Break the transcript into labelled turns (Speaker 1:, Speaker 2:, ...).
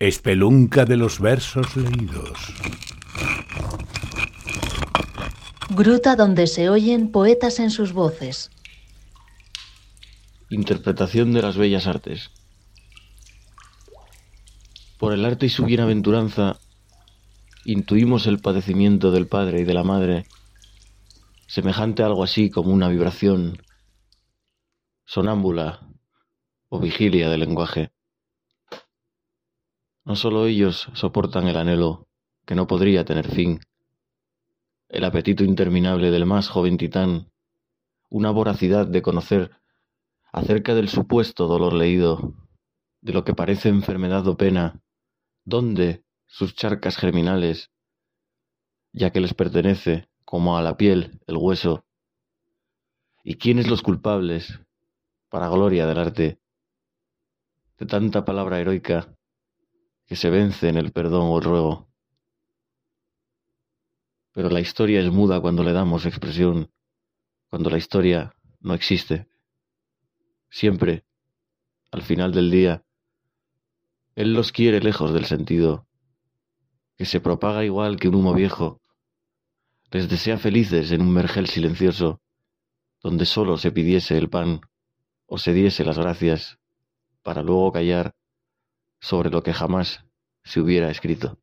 Speaker 1: Espelunca de los versos leídos.
Speaker 2: Gruta donde se oyen poetas en sus voces.
Speaker 3: Interpretación de las bellas artes. Por el arte y su bienaventuranza, intuimos el padecimiento del padre y de la madre, semejante a algo así como una vibración sonámbula o vigilia del lenguaje. No solo ellos soportan el anhelo que no podría tener fin, el apetito interminable del más joven titán, una voracidad de conocer acerca del supuesto dolor leído, de lo que parece enfermedad o pena, dónde sus charcas germinales, ya que les pertenece, como a la piel, el hueso, y quiénes los culpables, para gloria del arte, de tanta palabra heroica que se vence en el perdón o el ruego. Pero la historia es muda cuando le damos expresión, cuando la historia no existe. Siempre, al final del día, Él los quiere lejos del sentido, que se propaga igual que un humo viejo. Les desea felices en un vergel silencioso, donde solo se pidiese el pan o se diese las gracias, para luego callar sobre lo que jamás se hubiera escrito.